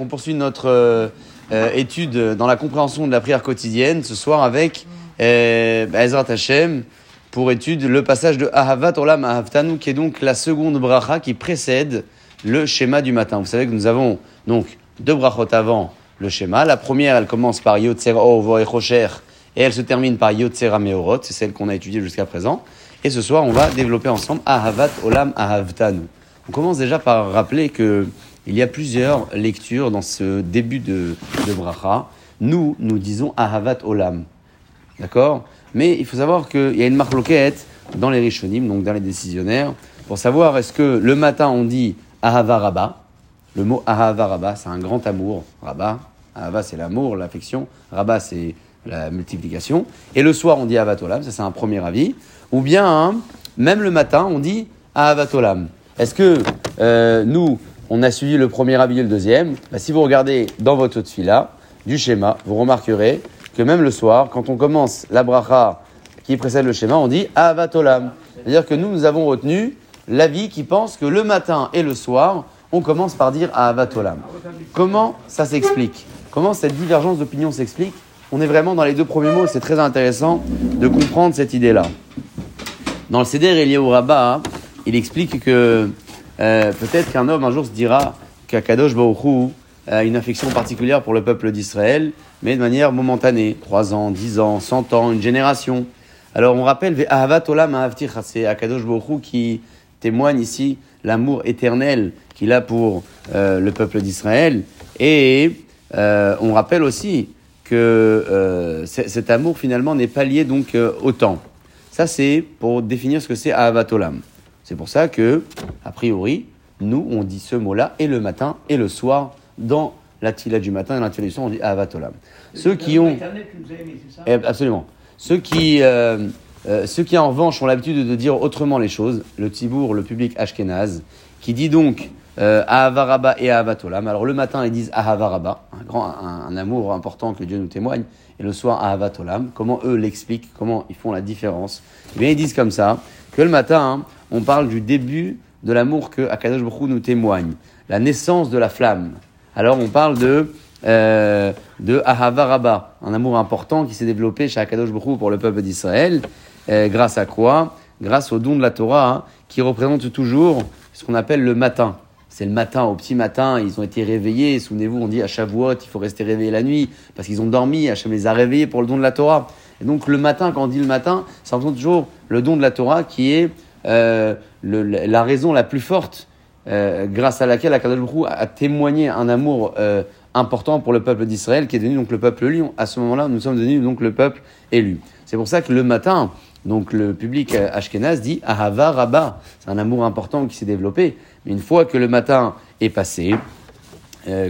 On poursuit notre euh, euh, étude dans la compréhension de la prière quotidienne ce soir avec euh, Ezrat Hashem pour étude le passage de Ahavat Olam Ahavtanu qui est donc la seconde bracha qui précède le schéma du matin. Vous savez que nous avons donc deux brachot avant le schéma. La première, elle commence par Yotzer O et elle se termine par Yotzera Meorot, c'est celle qu'on a étudiée jusqu'à présent. Et ce soir, on va développer ensemble Ahavat Olam Ahavtanu. On commence déjà par rappeler que il y a plusieurs lectures dans ce début de, bracha. Nous, nous disons Ahavat Olam. D'accord? Mais il faut savoir qu'il y a une marque loquette dans les Rishonim, donc dans les décisionnaires, pour savoir est-ce que le matin on dit Ahava Rabba. Le mot Ahava Rabba, c'est un grand amour. Rabba, Ahava c'est l'amour, l'affection. Rabba c'est la multiplication. Et le soir on dit Ahavat Olam, ça c'est un premier avis. Ou bien, hein, même le matin on dit Ahavat Olam. Est-ce que euh, nous, on a suivi le premier et le deuxième? Bah, Si vous regardez dans votre là du schéma, vous remarquerez que même le soir, quand on commence la bracha qui précède le schéma, on dit Avatolam. C'est-à-dire que nous, nous avons retenu l'avis qui pense que le matin et le soir, on commence par dire Avatolam. Comment ça s'explique? Comment cette divergence d'opinion s'explique? On est vraiment dans les deux premiers mots, c'est très intéressant de comprendre cette idée-là. Dans le Seder Eliyahu Rabbah, il explique que euh, peut-être qu'un homme un jour se dira qu'Akadosh Baruch a une affection particulière pour le peuple d'Israël, mais de manière momentanée, 3 ans, 10 ans, 100 ans, une génération. Alors on rappelle c'est Akadosh Baruch qui témoigne ici l'amour éternel qu'il a pour euh, le peuple d'Israël. Et euh, on rappelle aussi que cet amour finalement n'est pas lié donc au temps. Ça c'est pour définir ce que c'est Ahavat Olam. C'est pour ça que, a priori, nous, on dit ce mot-là et le matin et le soir dans la tila du matin et la tila du soir, on dit Avatolam. Ceux qui ont. Eh, absolument. Ceux qui, euh, euh, ceux qui, en revanche, ont l'habitude de dire autrement les choses, le tibour, le public ashkenaz, qui dit donc euh, Ahavaraba et Ahavatolam. Alors le matin, ils disent Ahavaraba, un, grand, un, amour important que Dieu nous témoigne, et le soir Ahavatolam. Comment eux l'expliquent, comment ils font la différence? Eh bien, ils disent comme ça que le matin, on parle du début de l'amour que Akadosh Baruch nous témoigne, la naissance de la flamme. Alors on parle de euh, de Ahava un amour important qui s'est développé chez Akadosh Baruch pour le peuple d'Israël, euh, grâce à quoi? Grâce au don de la Torah, hein, qui représente toujours ce qu'on appelle le matin. C'est le matin, au petit matin, ils ont été réveillés. Souvenez-vous, on dit à Shavuot, il faut rester réveillé la nuit, parce qu'ils ont dormi, Hachem les a réveillés pour le don de la Torah. Et donc le matin, quand on dit le matin, ça représente toujours le don de la Torah qui est euh, la raison la plus forte euh, grâce à laquelle Akadosh a témoigné un amour euh, important pour le peuple d'Israël, qui est devenu donc le peuple élu. À ce moment-là, nous sommes devenus donc le peuple élu. C'est pour ça que le matin, donc le public ashkenaz dit Ahava Rabba. C'est un amour important qui s'est développé. Mais une fois que le matin est passé,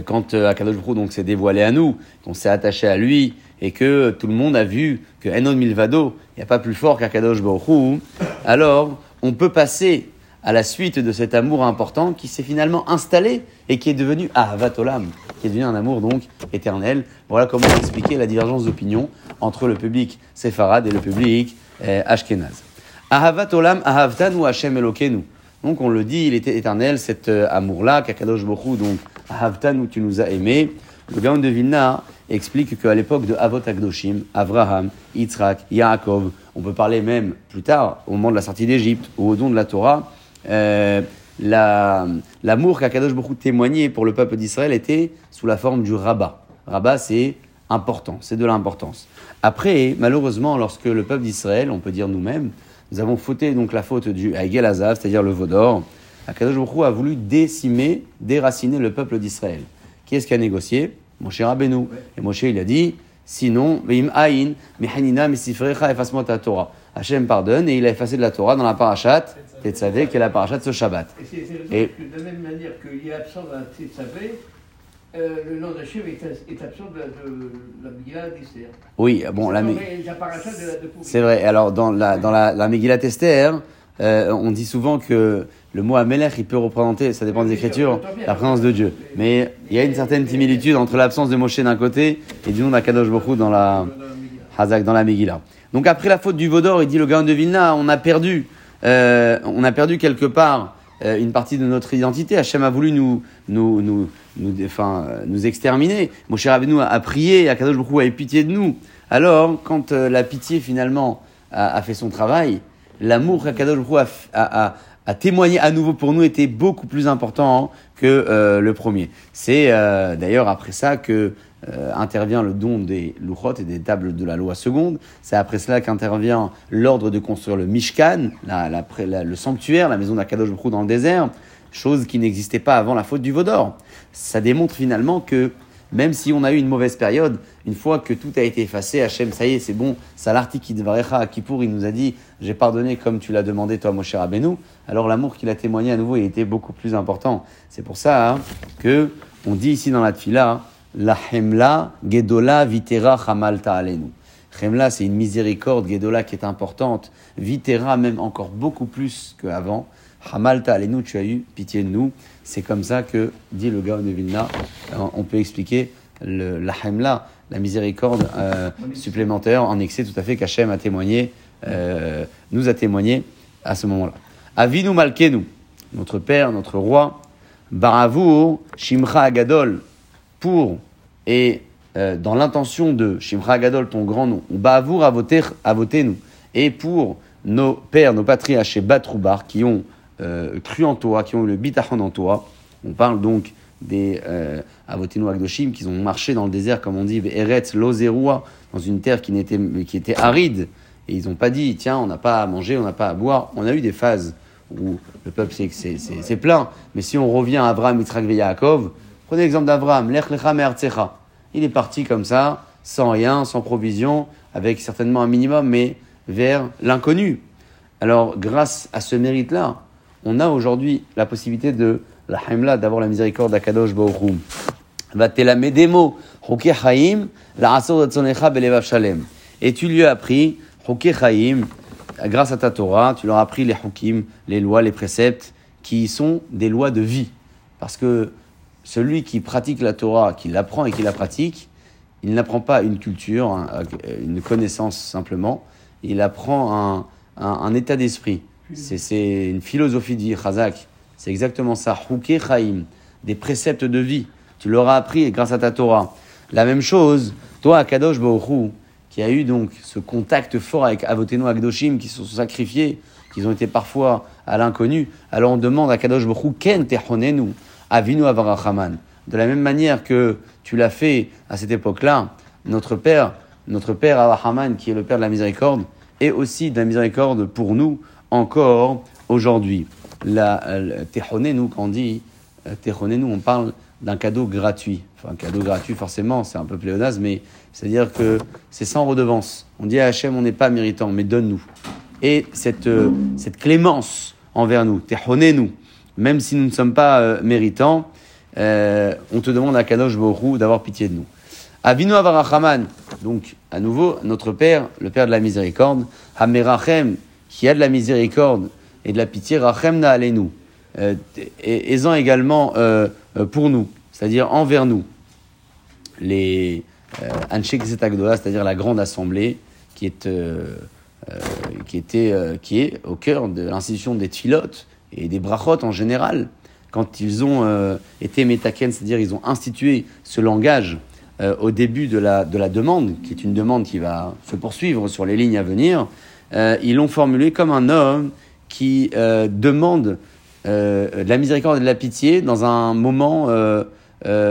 quand Akadosh donc s'est dévoilé à nous, qu'on s'est attaché à lui, et que tout le monde a vu que Enon Milvado, il n'y a pas plus fort qu'Akadosh Baruch alors on peut passer à la suite de cet amour important qui s'est finalement installé et qui est devenu Ahavat Olam, qui est devenu un amour donc éternel. Voilà comment expliquer la divergence d'opinion entre le public séfarade et le public eh, ashkenaz. Ahavat Olam, Ahavtan Hashem Elokenu. Donc on le dit, il était éternel cet euh, amour-là, Kakadosh Boku, donc Ahavtan où tu nous as aimés. Le Gaon de Vilna explique qu'à l'époque de Avot Agdoshim, Avraham, Yitzhak, Yaakov, on peut parler même plus tard, au moment de la sortie d'Égypte ou au don de la Torah, euh, l'amour qu'Akadosh beaucoup témoignait pour le peuple d'Israël était sous la forme du rabat. Rabat, c'est important, c'est de l'importance. Après, malheureusement, lorsque le peuple d'Israël, on peut dire nous-mêmes, nous avons fauté donc la faute du Aigel Azav, c'est-à-dire le veau d'or, Akadosh Baruch a voulu décimer, déraciner le peuple d'Israël. Qui est-ce qui a négocié? Moshe Rabbeinu. Et Moshe, il a dit, sinon, Veim Aïn, Mehanina, Misifrecha, efface-moi ta Torah. Hachem pardonne et il a effacé de la Torah dans la parachat Tetzavé, qui est la parachat de ce Shabbat. Et, de la même manière qu'il est absent dans la Tetzavé, euh, le nom d'Hachem est, est absent de, la Megillah d'Esther. Oui, bon, la, C'est vrai, alors dans la, dans la, la Megillah d'Esther, euh, on dit souvent que le mot Amelech, il peut représenter, ça dépend des écritures, la présence de Dieu. Mais il y a une certaine similitude entre l'absence de Moshe d'un côté et du nom d'Akadosh Bokhu dans la Hazak, dans la Megillah. Donc après la faute du Vaudor, il dit le gars de Vilna, on a perdu, euh, on a perdu quelque part euh, une partie de notre identité. Hachem a voulu nous, nous, nous, nous, enfin, nous exterminer. Moshe Rabbeinu a, prié, Akadosh Baruch a eu pitié de nous. Alors, quand la pitié finalement a fait son travail, l'amour qu'Akadosh a, a, a, témoigné à nouveau pour nous était beaucoup plus important que euh, le premier. C'est euh, d'ailleurs après ça que euh, intervient le don des louchot et des tables de la loi seconde. C'est après cela qu'intervient l'ordre de construire le Mishkan, la- la- le sanctuaire, la maison d'Akadosh dans le désert, chose qui n'existait pas avant la faute du Vaudor. Ça démontre finalement que même si on a eu une mauvaise période, une fois que tout a été effacé, Hachem, ça y est, c'est bon, Salarti Kidvarecha Kippour, il nous a dit, j'ai pardonné comme tu l'as demandé toi, Moshe Rabbeinu. Alors l'amour qu'il a témoigné à nouveau, il était beaucoup plus important. C'est pour ça hein, que on dit ici dans la Tfila, la Hemla Gedola Vitera Hamal Ta'alenu. Hemla, c'est une miséricorde, Gedola qui est importante, Vitera même encore beaucoup plus qu'avant. Hamal Ta'alenu, tu as eu pitié de nous. C'est comme ça que, dit le Gaon de Vilna, euh, on peut expliquer la Hemla, la miséricorde euh, supplémentaire en excès tout à fait qu'Hachem a témoigné, euh, nous a témoigné à ce moment-là. Avinu Malkenu, notre Père, notre Roi, Baravour, Shimcha Agadol, pour et dans l'intention de Shimcha Agadol, ton grand nom, Baravour Avotenu, et pour nos pères, nos patriarches chez Batroubar, qui ont euh, cru en toi, qui ont eu le bitachon en toi. On parle donc des euh, Avotenu Agdoshim, qui ont marché dans le désert, comme on dit, Eretz Lozerua, dans une terre qui, n'était, qui était aride. Et ils n'ont pas dit, tiens, on n'a pas à manger, on n'a pas à boire. On a eu des phases où le peuple c'est, c'est, c'est, c'est plein. Mais si on revient à Abraham, Yitzhak Yaakov, prenez l'exemple d'Abraham, Lech lecha me'artzecha. Il est parti comme ça, sans rien, sans provision, avec certainement un minimum, mais vers l'inconnu. Alors, grâce à ce mérite-là, on a aujourd'hui la possibilité de la Haimla, d'avoir la miséricorde d'Akadosh Baruch Vatelamedemo, Choke Chaim, la Asor Tzonecha Belevav Shalem. Et tu lui as appris, grâce à ta Torah, tu leur as appris les Chokim, les lois, les préceptes, qui sont des lois de vie. Parce que celui qui pratique la Torah, qui l'apprend et qui la pratique, il n'apprend pas une culture, un- une connaissance simplement, il apprend un état d'esprit. C'est, une philosophie vie, Chazak. C'est exactement ça. Chouké Chaim, des préceptes de vie. Tu l'auras appris grâce à ta Torah. La même chose, toi, Akadosh Baruch qui a eu donc ce contact fort avec Avotenu Agdoshim, qui se sont sacrifiés, qui ont été parfois à l'inconnu. Alors on demande à Kadosh Hu, Ken tehonenu, avinu avarachaman. De la même manière que tu l'as fait à cette époque-là, notre Père, notre Père Avrahaman, qui est le Père de la miséricorde, est aussi de la miséricorde pour nous encore aujourd'hui. La, la tehonenu, quand on dit euh, tehonenu, on parle d'un cadeau gratuit. Enfin, un cadeau gratuit, forcément, c'est un peu pléonasme, mais c'est-à-dire que c'est sans redevance. On dit à Hachem, on n'est pas méritant, mais donne-nous. Et cette, euh, cette clémence envers nous, tehonenu, même si nous ne sommes pas euh, méritants, euh, on te demande à Kadosh Borou d'avoir pitié de nous. Avinu Avarachaman, donc à nouveau notre Père, le Père de la miséricorde, Hamerachem, qui a de la miséricorde et de la pitié, Rachem Na'alenu, euh, aisant également euh, euh, pour nous, c'est-à-dire envers nous, les Anshek Zetagdola, c'est-à-dire la grande assemblée, qui est, qui, était, qui est au cœur de l'institution des Tfilotes et des Brachot en général, quand ils ont été métaken, c'est-à-dire ils ont institué ce langage au début de la, de la demande, qui est une demande qui va se poursuivre sur les lignes à venir, euh, ils l'ont formulé comme un homme qui euh, demande euh, de la miséricorde et de la pitié dans un moment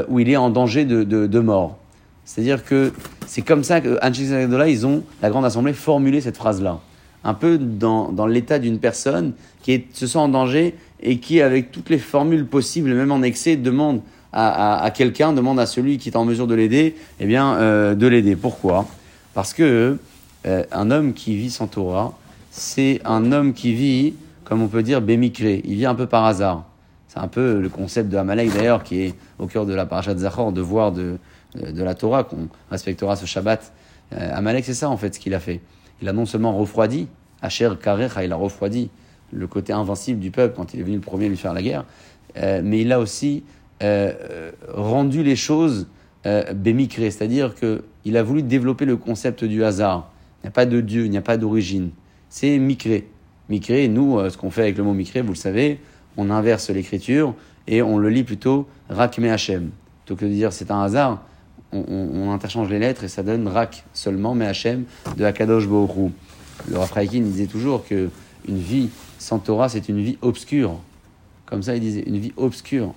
où il est en danger de, de, mort. C'est-à-dire que c'est comme ça que Anshik ils ont, la Grande Assemblée, formulé cette phrase-là. Un peu dans, dans l'état d'une personne qui se sent en danger et qui, avec toutes les formules possibles, même en excès, demande à, à, quelqu'un, demande à celui qui est en mesure de l'aider, eh bien, de l'aider. Pourquoi? Parce que euh, un homme qui vit sans Torah, c'est un homme qui vit, comme on peut dire, bémicré. Il vit un peu par hasard. C'est un peu le concept de Amalek d'ailleurs, qui est au cœur de la parasha de Zachor, de voir de, de la Torah qu'on respectera ce Shabbat. Euh, Amalek, c'est ça en fait ce qu'il a fait. Il a non seulement refroidi, Asher Karecha, il a refroidi le côté invincible du peuple quand il est venu le premier lui faire la guerre, euh, mais il a aussi euh, rendu les choses euh, bémicrées, c'est-à-dire qu'il a voulu développer le concept du hasard. Il n'y a pas de Dieu, il n'y a pas d'origine. C'est micré. Micré, nous, euh, ce qu'on fait avec le mot micré, vous le savez, on inverse l'écriture et on le lit plutôt Rak Me Hachem. Plutôt que de dire c'est un hasard, on, interchange les lettres et ça donne Rak seulement Me Hachem de Akadosh Baruch Le Rafraïkin disait toujours que une vie sans Torah, c'est une vie obscure. Comme ça, il disait une vie obscure.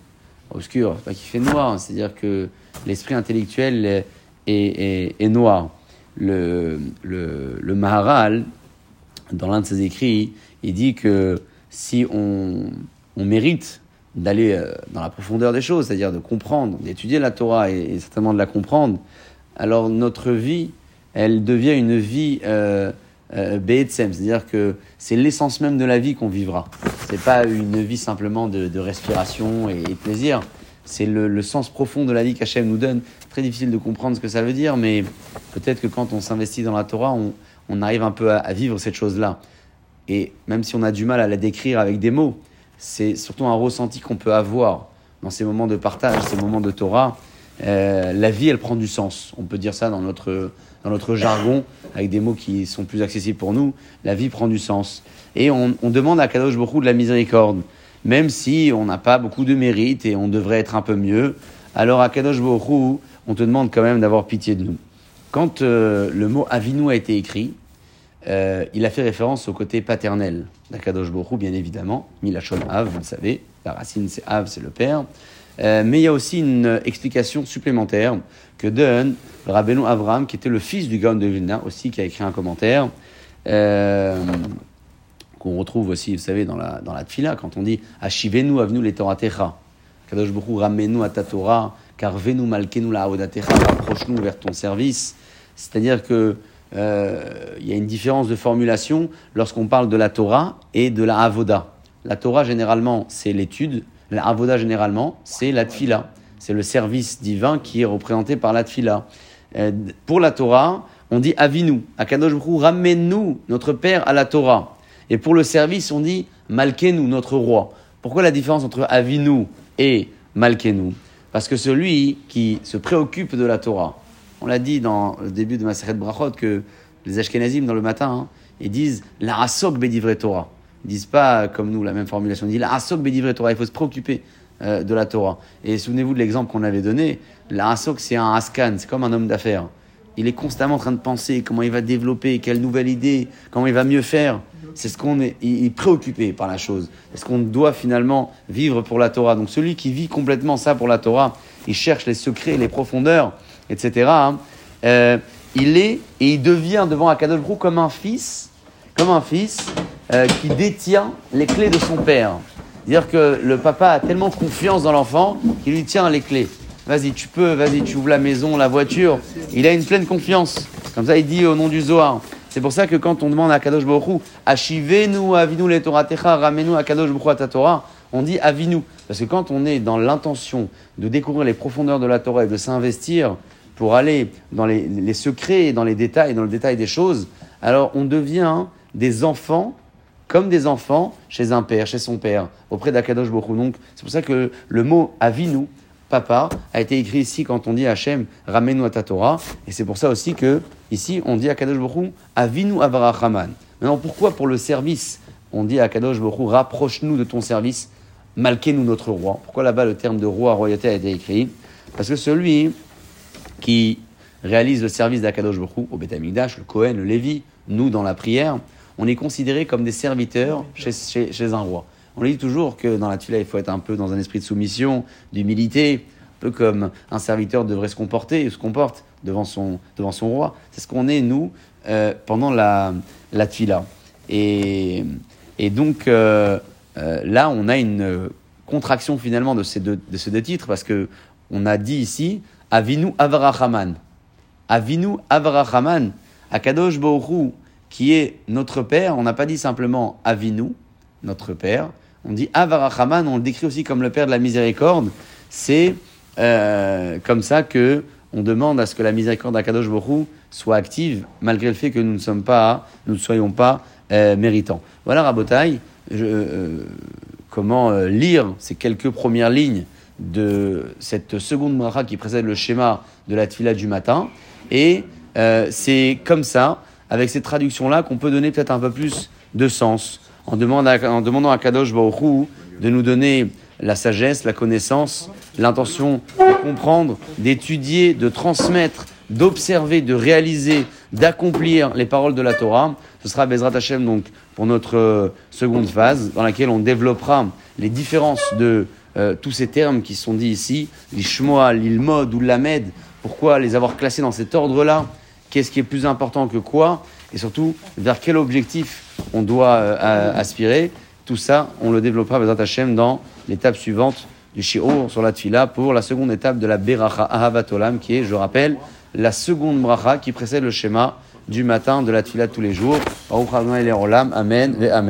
Obscure, pas qu'il fait noir, c'est-à-dire que l'esprit intellectuel est noir. Le, Maharal, dans l'un de ses écrits, il dit que si on, mérite d'aller euh, dans la profondeur des choses, c'est-à-dire de comprendre, d'étudier la Torah et, certainement de la comprendre, alors notre vie, elle devient une vie euh, euh, c'est-à-dire que c'est l'essence même de la vie qu'on vivra. C'est pas une vie simplement de, de respiration et, et de plaisir. C'est le, sens profond de la vie qu'Hachem nous donne. Très difficile de comprendre ce que ça veut dire, mais peut-être que quand on s'investit dans la Torah, on, arrive un peu à, vivre cette chose-là. Et même si on a du mal à la décrire avec des mots, c'est surtout un ressenti qu'on peut avoir dans ces moments de partage, ces moments de Torah. Euh, la vie, elle prend du sens. On peut dire ça dans notre, dans notre jargon, avec des mots qui sont plus accessibles pour nous. La vie prend du sens. Et on, on demande à Kadosh Hu de la miséricorde, même si on n'a pas beaucoup de mérite et on devrait être un peu mieux. Alors à Kadosh Hu, on te demande quand même d'avoir pitié de nous. Quand euh, le mot Avinu a été écrit, euh, il a fait référence au côté paternel d'Akadosh Hu, bien évidemment. Milachon Av, vous le savez. La racine, c'est Av, c'est le père. Euh, mais il y a aussi une explication supplémentaire que donne Rabbeinu Avram, qui était le fils du Gaon de Vilna, aussi, qui a écrit un commentaire, qu'on retrouve aussi, vous savez, dans la, dans la Tfila, quand on dit Ashivenu avnu le Torah Techa. Kadosh ramenu à ta Torah, car venu malkenu la rapproche-nous vers ton service. C'est-à-dire que euh, il y a une différence de formulation lorsqu'on parle de la Torah et de la Avoda. La Torah, généralement, c'est l'étude. La Avoda, généralement, c'est la Tfila. C'est le service divin qui est représenté par la Tfila. Euh, pour la Torah, on dit Avinu. Akadosh Baruch ramène-nous, notre Père, à la Torah. Et pour le service, on dit Malkenu, notre roi. Pourquoi la différence entre Avinu et Malkenu? Parce que celui qui se préoccupe de la Torah, on l'a dit dans le début de Maseret Brachot que les Ashkenazim, dans le matin, hein, ils disent la Asok Bedivre Torah. Ils disent pas comme nous la même formulation. Ils disent la Asok Bedivre Torah. Il faut se préoccuper euh, de la Torah. Et souvenez-vous de l'exemple qu'on avait donné. La Asok, c'est un Askan, c'est comme un homme d'affaires. Il est constamment en train de penser comment il va développer, quelle nouvelle idée, comment il va mieux faire. C'est ce qu'on est, est préoccupé par la chose. C'est ce qu'on doit finalement vivre pour la Torah. Donc celui qui vit complètement ça pour la Torah, il cherche les secrets, les profondeurs, etc. hein. Euh, il est et il devient devant Akadosh Baruch Hu comme un fils, comme un fils euh, qui détient les clés de son père. C'est-à-dire que le papa a tellement confiance dans l'enfant qu'il lui tient les clés. Vas-y, tu peux, vas-y, tu ouvres la maison, la voiture. Il a une pleine confiance. Comme ça, il dit au nom du Zohar. C'est pour ça que quand on demande à Kadosh Baruch Ashivenu, Avinu, le Torah Techa, ramenu à Kadosh Baruch ta Torah, on dit Avinu. Parce que quand on est dans l'intention de découvrir les profondeurs de la Torah et de s'investir pour aller dans les, les secrets et dans les détails, dans le détail des choses, alors on devient des enfants comme des enfants chez un père, chez son père, auprès d'Akadosh Baruch Hu. Donc, c'est pour ça que le mot Avinu, papa, a été écrit ici quand on dit Hachem, ramène-nous à ta Torah. Et c'est pour ça aussi que, ici, on dit à Kadosh Baruch Avinu Avarachaman. Maintenant, pourquoi pour le service, on dit à Kadosh Baruch rapproche-nous de ton service, malquez-nous notre roi Pourquoi là-bas le terme de roi, royauté a été écrit Parce que celui qui réalise le service d'Akadosh Baruch au Beth le Kohen, le Lévi, nous dans la prière, on est considéré comme des serviteurs chez, chez, chez un roi. On dit toujours que dans la Tula, il faut être un peu dans un esprit de soumission, d'humilité, un peu comme un serviteur devrait se comporter, se comporte devant son, devant son roi. C'est ce qu'on est, nous, euh, pendant la, la. Et, et donc, euh, euh, là, on a une contraction finalement de ces deux, de ces deux titres, parce que on a dit ici, Avinu Avarachaman. Avinu Avarachaman, Akadosh Baruch qui est notre Père, on n'a pas dit simplement Avinu, notre Père, on dit Avarachaman, on le décrit aussi comme le Père de la miséricorde. C'est comme ça que on demande à ce que la miséricorde d'Akadosh Baruch soit active, malgré le fait que nous ne soyons pas euh, méritants. Voilà Rabotai, je, euh, comment lire ces quelques premières lignes de cette seconde bracha qui précède le schéma de la tfila du matin. Et c'est comme ça, avec ces traductions-là, qu'on peut donner peut-être un peu plus de sens en, demandant à, en demandant à Kadosh Baruch de nous donner la sagesse, la connaissance, l'intention de comprendre, d'étudier, de transmettre, d'observer, de réaliser, d'accomplir les paroles de la Torah. Ce sera Bezrat Hashem donc pour notre euh, seconde phase dans laquelle on développera les différences de euh, tous ces termes qui sont dits ici, l'ishmoa, l'ilmod ou l'amed, pourquoi les avoir classés dans cet ordre-là, qu'est-ce qui est plus important que quoi, et surtout vers quel objectif on doit euh, aspirer? Tout ça, on le développera Bezrat Hashem dans l'étape suivante du Shi'ur sur la Tfila pour la seconde étape de la Beracha Ahavat Olam, qui est, je rappelle, la seconde bracha qui précède le schéma du matin de la Tfila tous les jours. Amen et Amen.